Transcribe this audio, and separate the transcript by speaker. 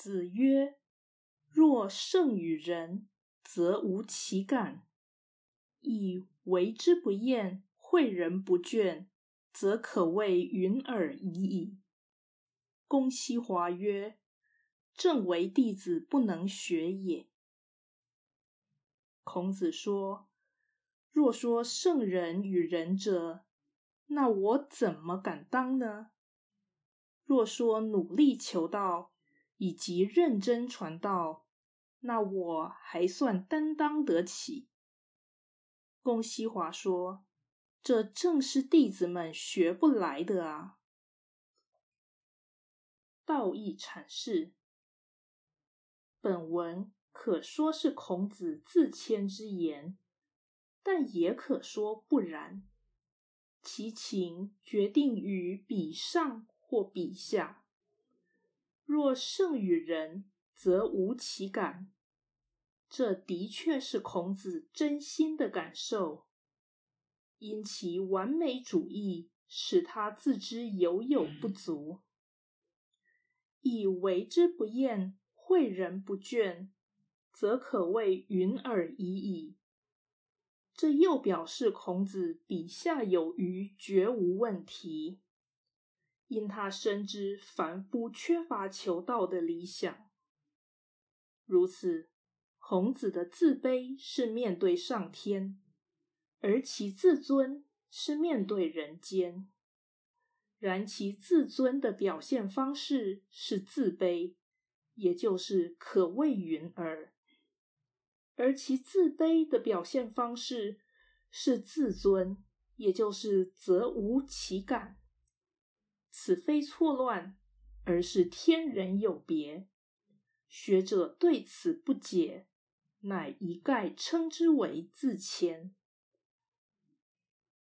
Speaker 1: 子曰：“若圣与人，则无其感；以为之不厌，诲人不倦，则可谓云尔已矣。”公西华曰：“正为弟子不能学也。”孔子说：“若说圣人与仁者，那我怎么敢当呢？若说努力求道。”以及认真传道，那我还算担当得起。公西华说：“这正是弟子们学不来的啊。”道义阐释，本文可说是孔子自谦之言，但也可说不然。其情决定于彼上或彼下。若胜于人，则无其感。这的确是孔子真心的感受，因其完美主义使他自知犹有不足，以为之不厌，诲人不倦，则可谓云尔已矣。这又表示孔子笔下有余，绝无问题。因他深知凡夫缺乏求道的理想，如此，孔子的自卑是面对上天，而其自尊是面对人间。然其自尊的表现方式是自卑，也就是可谓云尔；而其自卑的表现方式是自尊，也就是则无其感。此非错乱，而是天人有别。学者对此不解，乃一概称之为自谦。